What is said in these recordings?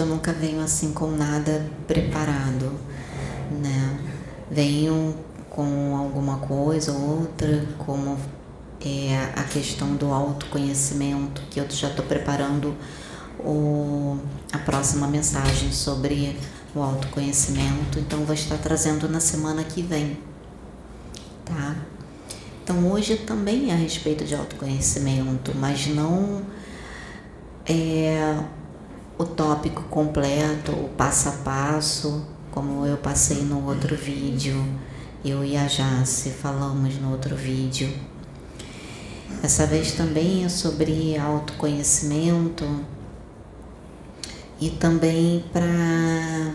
eu nunca venho assim com nada preparado, né? Venho com alguma coisa ou outra, como é, a questão do autoconhecimento, que eu já estou preparando o, a próxima mensagem sobre o autoconhecimento, então vou estar trazendo na semana que vem, tá? Então hoje também é a respeito de autoconhecimento, mas não é o tópico completo, o passo a passo, como eu passei no outro vídeo, eu e a Jace falamos no outro vídeo. Essa vez também é sobre autoconhecimento e também para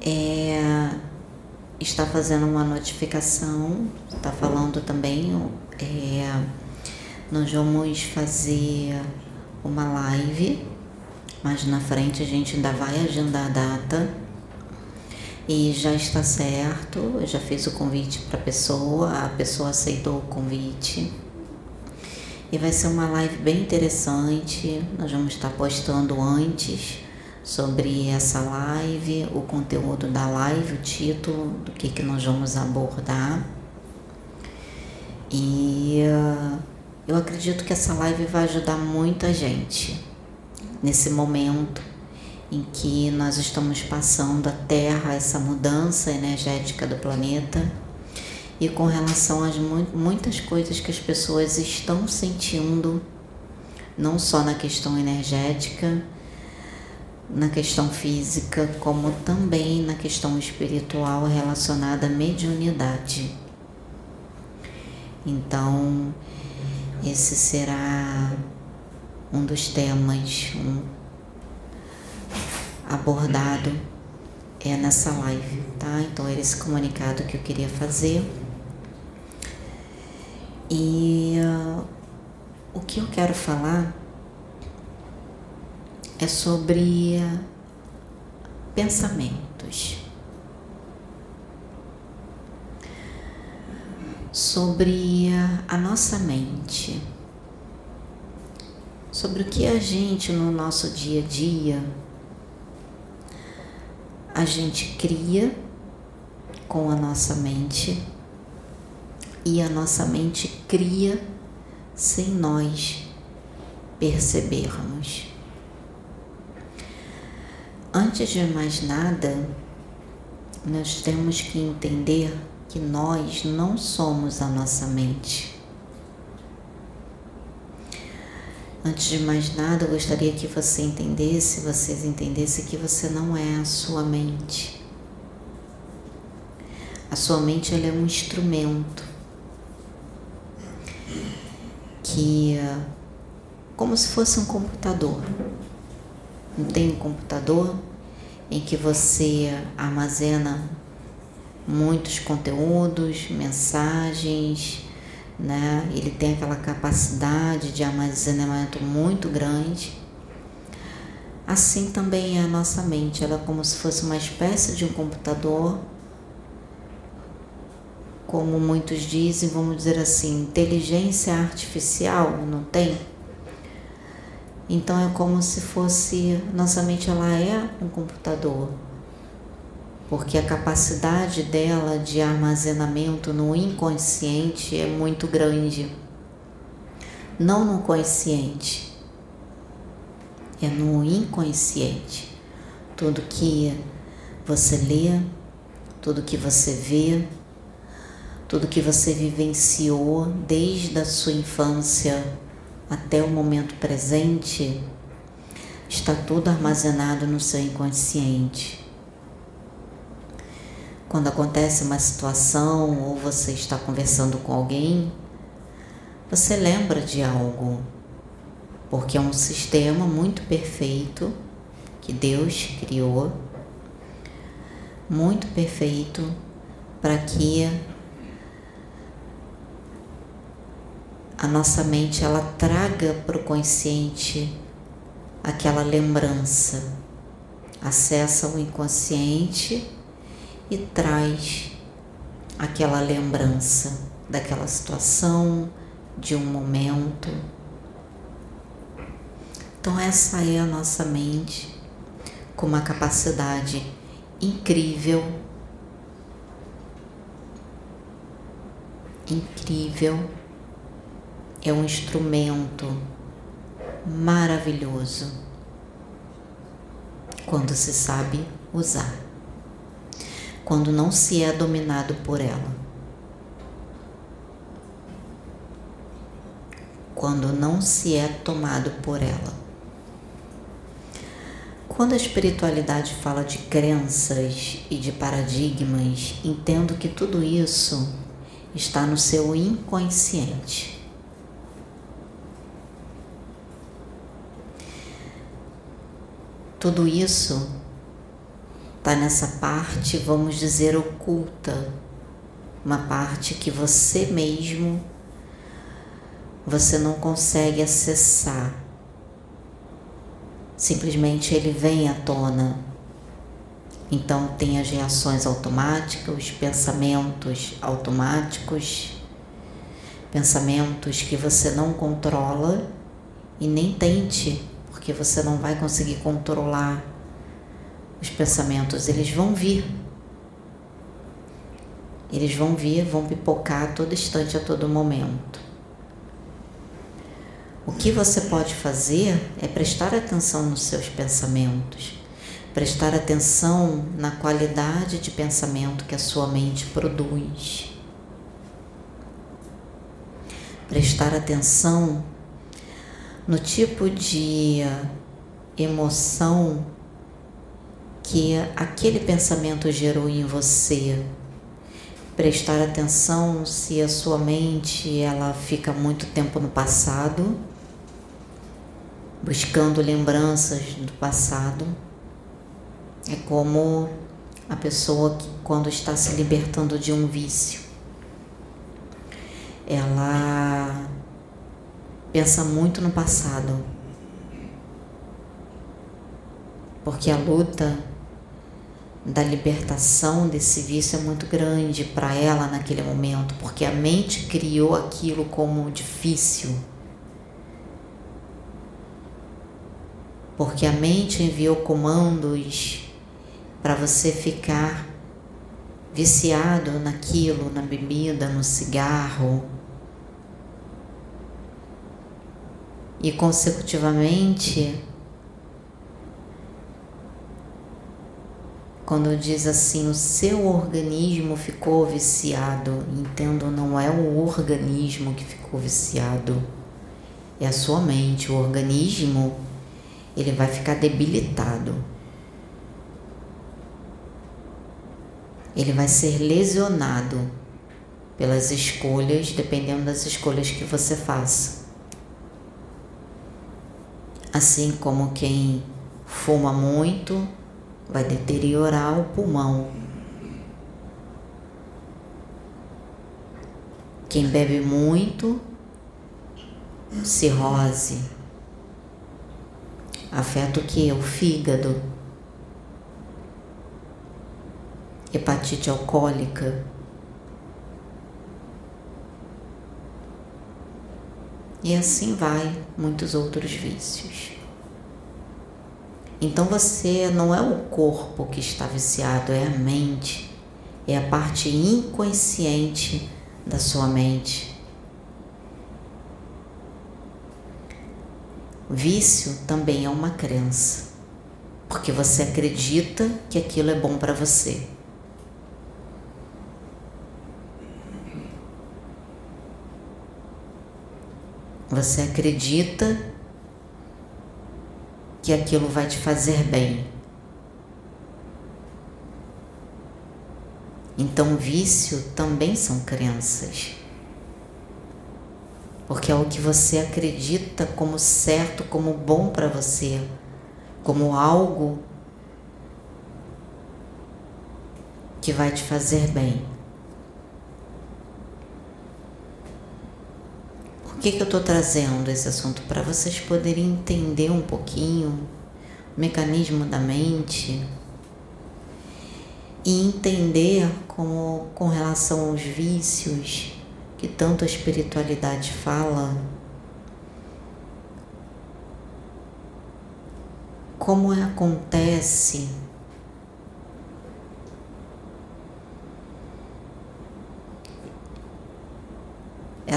é, estar fazendo uma notificação, está falando também, é, nós vamos fazer uma live, mas na frente a gente ainda vai agendar a data e já está certo, eu já fiz o convite para a pessoa, a pessoa aceitou o convite. E vai ser uma live bem interessante. Nós vamos estar postando antes sobre essa live, o conteúdo da live, o título, do que, que nós vamos abordar. E uh, eu acredito que essa live vai ajudar muita gente nesse momento em que nós estamos passando a Terra, essa mudança energética do planeta e com relação às muitas coisas que as pessoas estão sentindo, não só na questão energética, na questão física, como também na questão espiritual relacionada à mediunidade. Então, esse será um dos temas um, abordado é nessa live, tá? Então era esse comunicado que eu queria fazer. E uh, o que eu quero falar é sobre pensamentos, sobre a nossa mente, sobre o que a gente no nosso dia a dia a gente cria com a nossa mente e a nossa mente cria sem nós percebermos. Antes de mais nada, nós temos que entender que nós não somos a nossa mente. Antes de mais nada, eu gostaria que você entendesse, vocês entendessem que você não é a sua mente. A sua mente ela é um instrumento que como se fosse um computador. Não tem um computador em que você armazena muitos conteúdos, mensagens, né? Ele tem aquela capacidade de armazenamento muito grande. Assim também é a nossa mente, ela é como se fosse uma espécie de um computador como muitos dizem, vamos dizer assim, inteligência artificial, não tem? Então é como se fosse, nossa mente ela é um computador, porque a capacidade dela de armazenamento no inconsciente é muito grande. Não no consciente, é no inconsciente. Tudo que você lê, tudo que você vê, tudo que você vivenciou desde a sua infância até o momento presente, está tudo armazenado no seu inconsciente. Quando acontece uma situação ou você está conversando com alguém, você lembra de algo, porque é um sistema muito perfeito que Deus criou, muito perfeito para que a nossa mente ela traga para o consciente aquela lembrança, acessa o inconsciente e traz aquela lembrança daquela situação, de um momento. Então, essa é a nossa mente com uma capacidade incrível, incrível, é um instrumento maravilhoso quando se sabe usar, quando não se é dominado por ela. Quando não se é tomado por ela. Quando a espiritualidade fala de crenças e de paradigmas, entendo que tudo isso está no seu inconsciente. Tudo isso está nessa parte, vamos dizer, oculta, uma parte que você mesmo você não consegue acessar. Simplesmente ele vem à tona. Então tem as reações automáticas, os pensamentos automáticos, pensamentos que você não controla e nem tente, porque você não vai conseguir controlar os pensamentos, eles vão vir. Eles vão vir, vão pipocar a todo instante, a todo momento. O que você pode fazer é prestar atenção nos seus pensamentos, prestar atenção na qualidade de pensamento que a sua mente produz, prestar atenção no tipo de emoção que aquele pensamento gerou em você. Prestar atenção se a sua mente ela fica muito tempo no passado buscando lembranças do passado. É como a pessoa que, quando está se libertando de um vício, ela pensa muito no passado, porque a luta da libertação desse vício é muito grande para ela naquele momento, porque a mente criou aquilo como difícil porque a mente enviou comandos para você ficar viciado naquilo, na bebida, no cigarro. E consecutivamente, quando diz assim, o seu organismo ficou viciado, entendo, não é o organismo que ficou viciado, é a sua mente, o organismo ele vai ficar debilitado. Ele vai ser lesionado pelas escolhas, dependendo das escolhas que você faça. Assim como quem fuma muito vai deteriorar o pulmão. Quem bebe muito, cirrose afeta o que? O fígado, hepatite alcoólica. E assim vai muitos outros vícios. Então você não é o corpo que está viciado, é a mente, é a parte inconsciente da sua mente. Vício também é uma crença, porque você acredita que aquilo é bom para você. Você acredita que aquilo vai te fazer bem. Então, vício também são crenças porque é o que você acredita como certo, como bom para você, como algo que vai te fazer bem. Por que, que eu estou trazendo esse assunto? Para vocês poderem entender um pouquinho o mecanismo da mente e entender como com relação aos vícios que tanto a espiritualidade fala, como acontece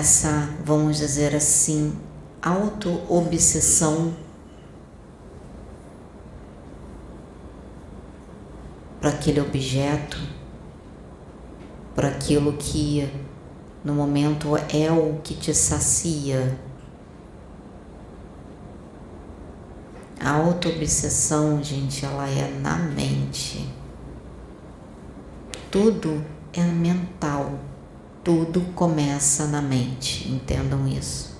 essa, vamos dizer assim, auto-obsessão para aquele objeto, para aquilo que no momento é o que te sacia. A auto-obsessão, gente, ela é na mente. Tudo é mental. Tudo começa na mente, entendam isso.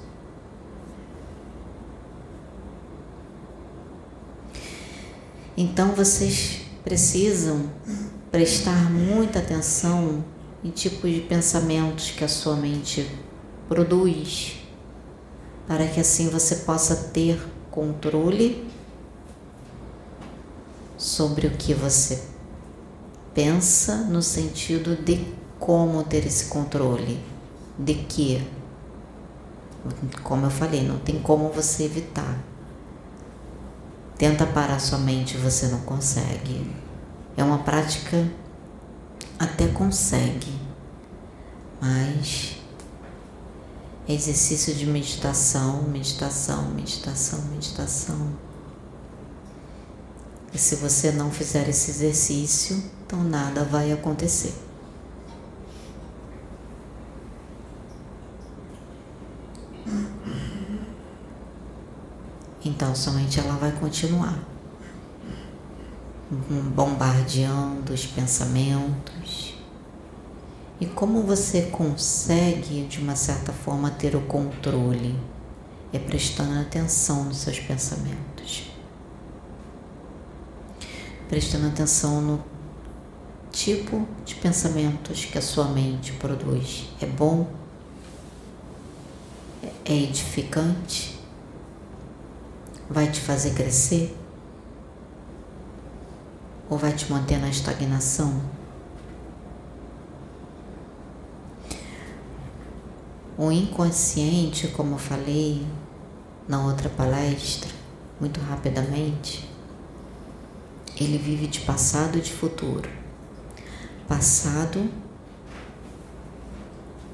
Então vocês precisam prestar muita atenção em tipos de pensamentos que a sua mente produz, para que assim você possa ter controle sobre o que você pensa no sentido de como ter esse controle. De que? Como eu falei, não tem como você evitar. Tenta parar sua mente, você não consegue. É uma prática até consegue, mas é exercício de meditação, meditação, meditação, meditação. E se você não fizer esse exercício, então nada vai acontecer. Então somente ela vai continuar bombardeando os pensamentos. E como você consegue, de uma certa forma, ter o controle? É prestando atenção nos seus pensamentos. Prestando atenção no tipo de pensamentos que a sua mente produz. É bom? É edificante? Vai te fazer crescer? Ou vai te manter na estagnação? O inconsciente, como eu falei na outra palestra, muito rapidamente, ele vive de passado e de futuro. Passado,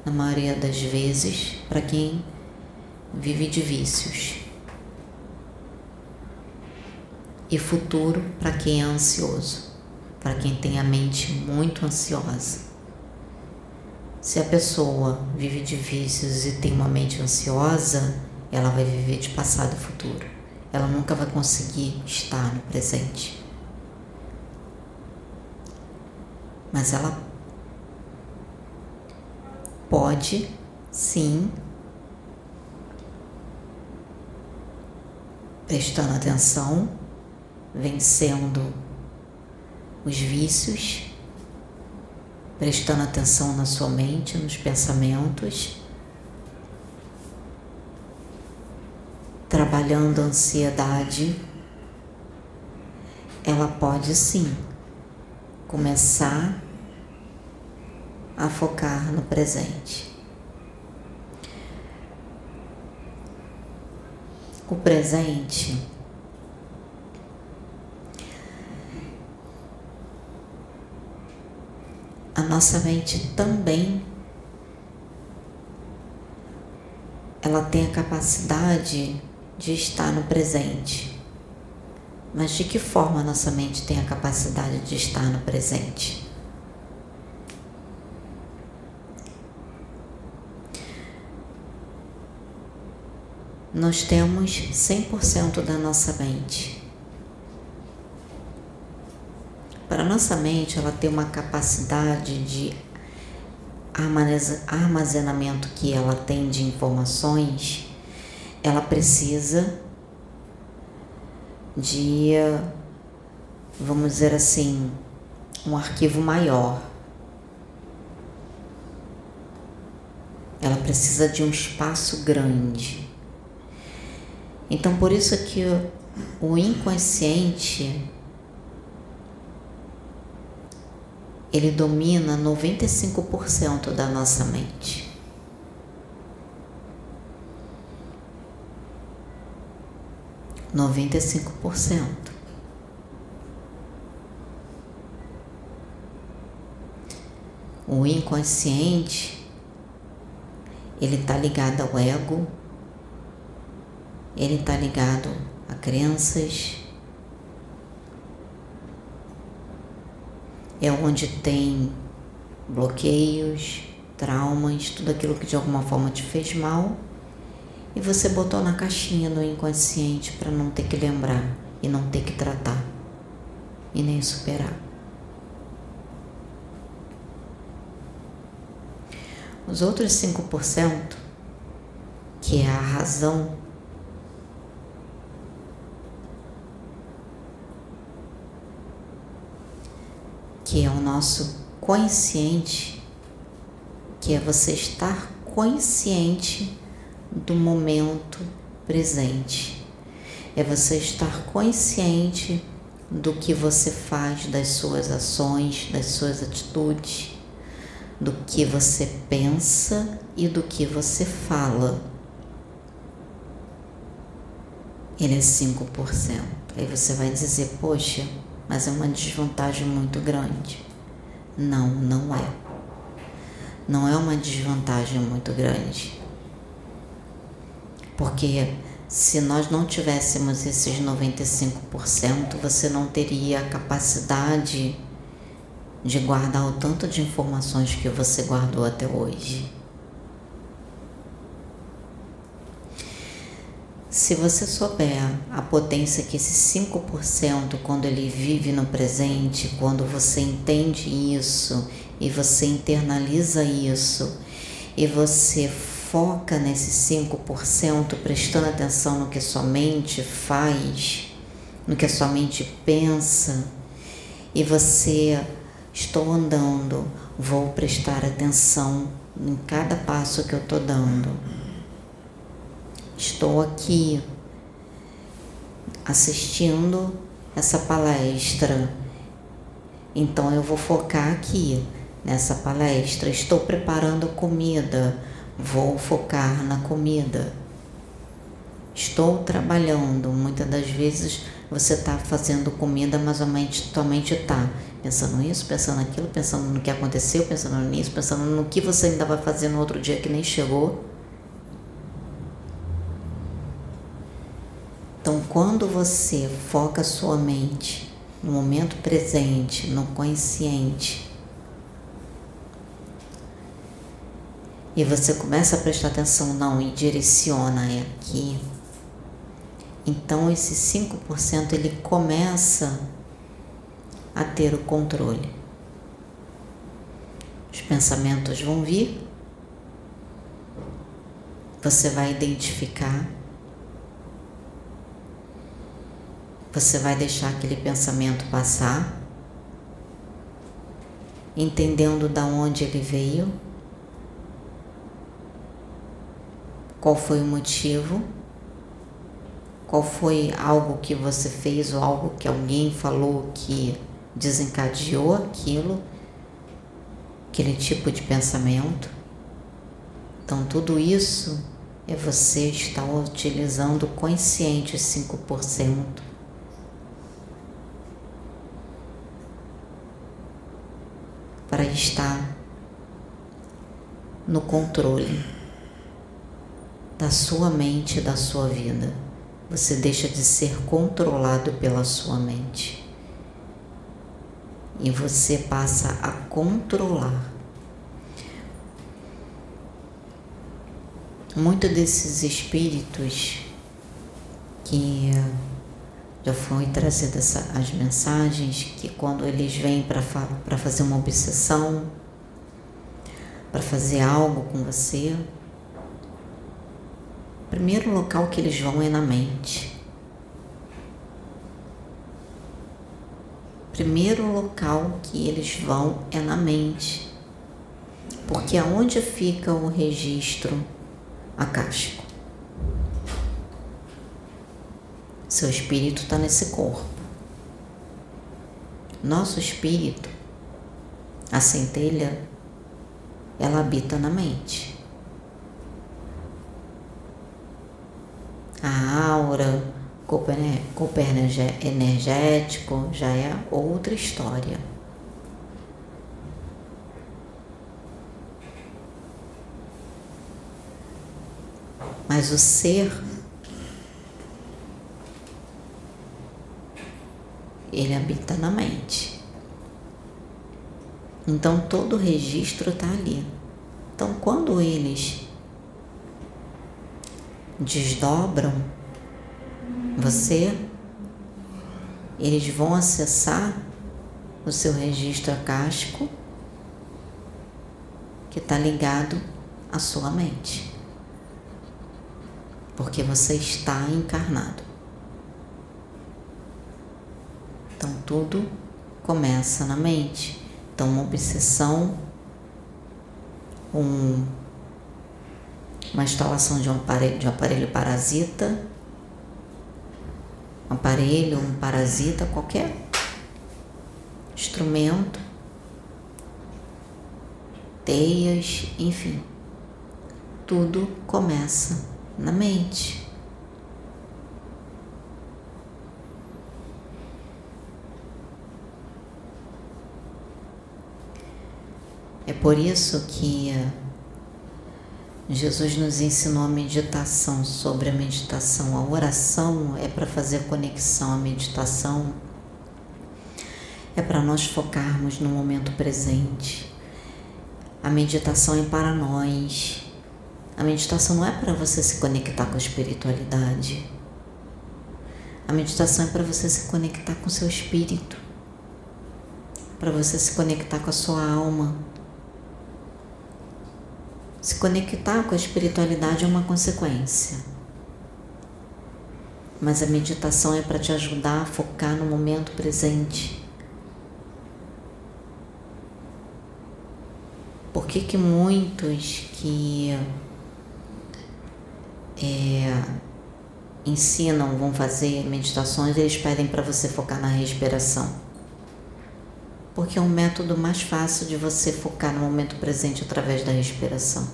na maioria das vezes, para quem vive de vícios e futuro para quem é ansioso, para quem tem a mente muito ansiosa. Se a pessoa vive de vícios e tem uma mente ansiosa, ela vai viver de passado e futuro. Ela nunca vai conseguir estar no presente. Mas ela pode sim prestando atenção vencendo os vícios, prestando atenção na sua mente, nos pensamentos, trabalhando a ansiedade, ela pode sim começar a focar no presente. O presente nossa mente também ela tem a capacidade de estar no presente. Mas de que forma nossa mente tem a capacidade de estar no presente? Nós temos 100% da nossa mente para nossa mente, ela tem uma capacidade de armazenamento que ela tem de informações, ela precisa de, vamos dizer assim, um arquivo maior. Ela precisa de um espaço grande. Então, por isso que o inconsciente ele domina 95% da nossa mente. Noventa e cinco por cento. O inconsciente ele está ligado ao ego, ele está ligado a crenças, é onde tem bloqueios, traumas, tudo aquilo que de alguma forma te fez mal e você botou na caixinha no inconsciente para não ter que lembrar e não ter que tratar e nem superar. Os outros 5%, que é a razão que é o nosso consciente, que é você estar consciente do momento presente. É você estar consciente do que você faz, das suas ações, das suas atitudes, do que você pensa e do que você fala. Ele é 5%. Aí você vai dizer, poxa, mas é uma desvantagem muito grande. Não, não é. Não é uma desvantagem muito grande. Porque se nós não tivéssemos esses 95%, você não teria a capacidade de guardar o tanto de informações que você guardou até hoje. Se você souber a potência que esse 5%, quando ele vive no presente, quando você entende isso e você internaliza isso e você foca nesse 5%, prestando atenção no que sua mente faz, no que sua mente pensa, e você estou andando, vou prestar atenção em cada passo que eu estou dando estou aqui assistindo essa palestra. Então eu vou focar aqui nessa palestra. Estou preparando comida, vou focar na comida. Estou trabalhando. Muitas das vezes você está fazendo comida, mas a mente, tua mente está pensando nisso, pensando naquilo, pensando no que aconteceu, pensando nisso, pensando no que você ainda vai fazer no outro dia que nem chegou. Então, quando você foca sua mente no momento presente, no consciente, e você começa a prestar atenção, não, e direciona é aqui, então esse 5% ele começa a ter o controle. Os pensamentos vão vir, você vai identificar Você vai deixar aquele pensamento passar, entendendo da onde ele veio, qual foi o motivo, qual foi algo que você fez ou algo que alguém falou que desencadeou aquilo, aquele tipo de pensamento. Então, tudo isso é você estar utilizando consciente os 5% para estar no controle da sua mente e da sua vida. Você deixa de ser controlado pela sua mente e você passa a controlar. Muitos desses espíritos que já trazida as mensagens que quando eles vêm para fazer uma obsessão, para fazer algo com você, o primeiro local que eles vão é na mente. Primeiro local que eles vão é na mente. Porque aonde fica o registro acástico? Seu espírito está nesse corpo. Nosso espírito, a centelha, ela habita na mente. A aura, corpo, corpo energético já é outra história. Mas o ser ele habita na mente. Então todo o registro está ali. Então quando eles desdobram você, eles vão acessar o seu registro acástico que está ligado à sua mente. Porque você está encarnado. Então tudo começa na mente. Então uma obsessão, um, uma instalação de um aparelho, de um aparelho parasita, um aparelho, um parasita, qualquer instrumento, teias, enfim, tudo começa na mente. É por isso que Jesus nos ensinou a meditação, sobre a meditação. A oração é para fazer conexão, a meditação é para nós focarmos no momento presente. A meditação é para nós. A meditação não é para você se conectar com a espiritualidade. A meditação é para você se conectar com o seu espírito, para você se conectar com a sua alma, se conectar com a espiritualidade é uma consequência. Mas a meditação é para te ajudar a focar no momento presente. Por que, que muitos que é, ensinam, vão fazer meditações, eles pedem para você focar na respiração? Porque é um método mais fácil de você focar no momento presente através da respiração.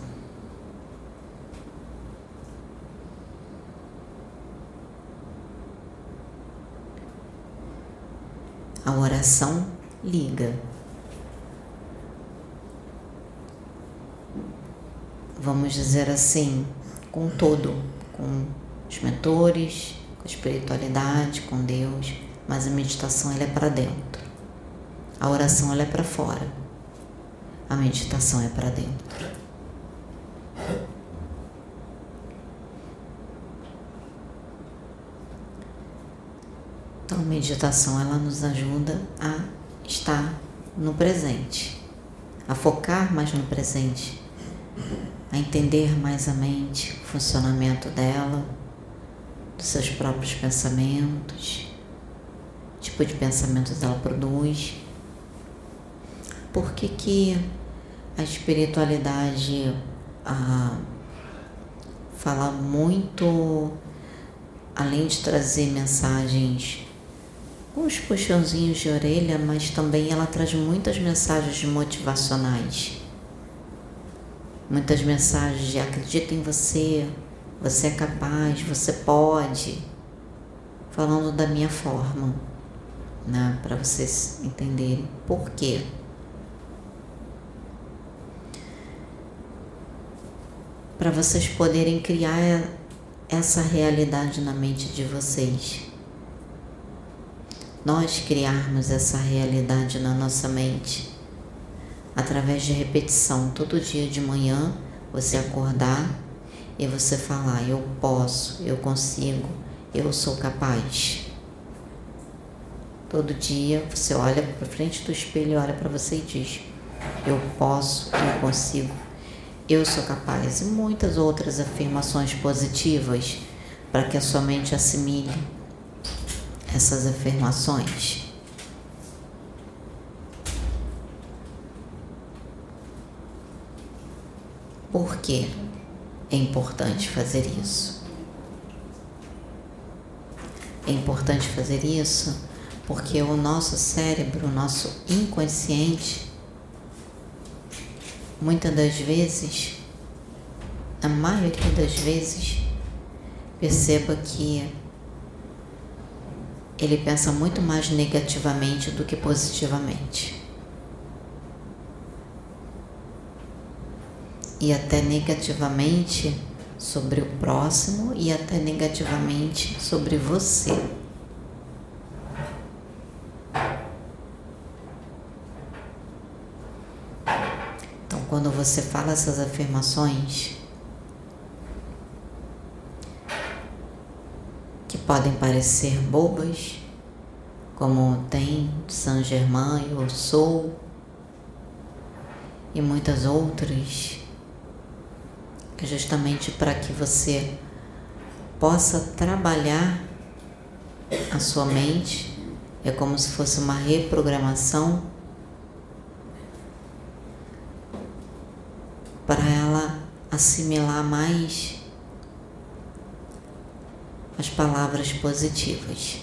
A oração liga. Vamos dizer assim, com todo, com os mentores, com a espiritualidade, com Deus, mas a meditação ela é para dentro. A oração ela é para fora. A meditação é para dentro. Então, a meditação ela nos ajuda a estar no presente, a focar mais no presente, a entender mais a mente, o funcionamento dela, dos seus próprios pensamentos, tipo de pensamentos ela produz por que, que a espiritualidade ah, fala muito, além de trazer mensagens com os puxãozinhos de orelha, mas também ela traz muitas mensagens motivacionais. Muitas mensagens de acredita em você, você é capaz, você pode. Falando da minha forma, né, para vocês entenderem por quê. Para vocês poderem criar essa realidade na mente de vocês. Nós criarmos essa realidade na nossa mente através de repetição, todo dia de manhã você acordar e você falar: Eu posso, eu consigo, eu sou capaz. Todo dia você olha para frente do espelho, olha para você e diz: Eu posso, eu consigo, eu sou capaz e muitas outras afirmações positivas para que a sua mente assimile essas afirmações. Por que é importante fazer isso? É importante fazer isso porque o nosso cérebro, o nosso inconsciente, muitas das vezes, a maioria das vezes, perceba que ele pensa muito mais negativamente do que positivamente. E até negativamente sobre o próximo e até negativamente sobre você. Então, quando você fala essas afirmações, que podem parecer bobas, como tem Saint Germain, eu sou, e muitas outras, é justamente para que você possa trabalhar a sua mente, é como se fosse uma reprogramação para ela assimilar mais as palavras positivas.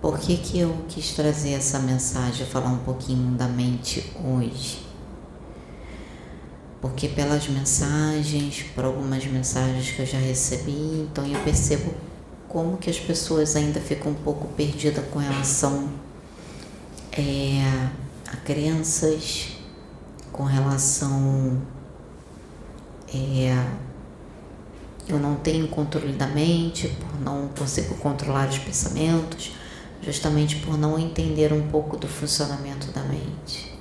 Por que, que eu quis trazer essa mensagem, falar um pouquinho da mente hoje? Porque pelas mensagens, por algumas mensagens que eu já recebi, então eu percebo como que as pessoas ainda ficam um pouco perdidas com relação é, a crenças, com relação é, eu não tenho controle da mente, por não consigo controlar os pensamentos, justamente por não entender um pouco do funcionamento da mente.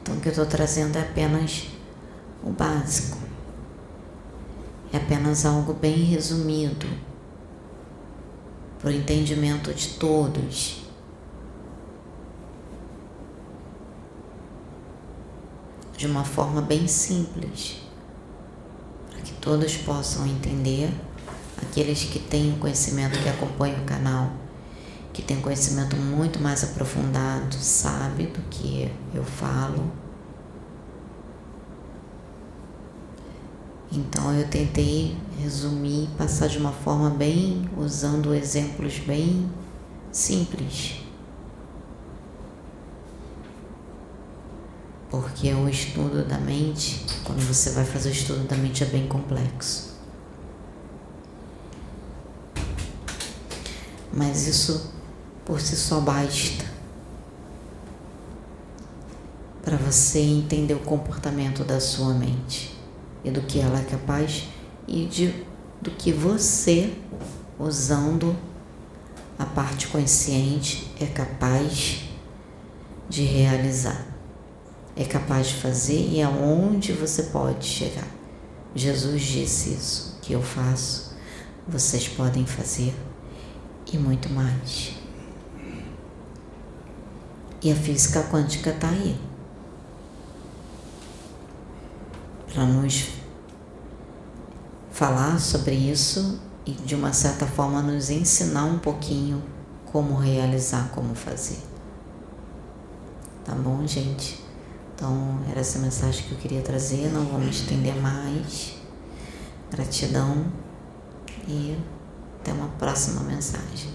Então, o que eu estou trazendo é apenas o básico, é apenas algo bem resumido, para o entendimento de todos. De uma forma bem simples, para que todos possam entender aqueles que têm o conhecimento, que acompanham o canal, que têm conhecimento muito mais aprofundado, sabe do que eu falo. Então eu tentei resumir, passar de uma forma bem, usando exemplos bem simples. Porque o estudo da mente, quando você vai fazer o estudo da mente, é bem complexo. mas isso por si só basta. Para você entender o comportamento da sua mente. E do que ela é capaz. E de, do que você, usando a parte consciente, é capaz de realizar, é capaz de fazer e aonde você pode chegar. Jesus disse isso, que eu faço, vocês podem fazer e muito mais. E a física quântica está aí para nos falar sobre isso e de uma certa forma nos ensinar um pouquinho como realizar, como fazer. Tá bom, gente? Então, era essa mensagem que eu queria trazer. Não vamos estender mais. Gratidão e até uma próxima mensagem.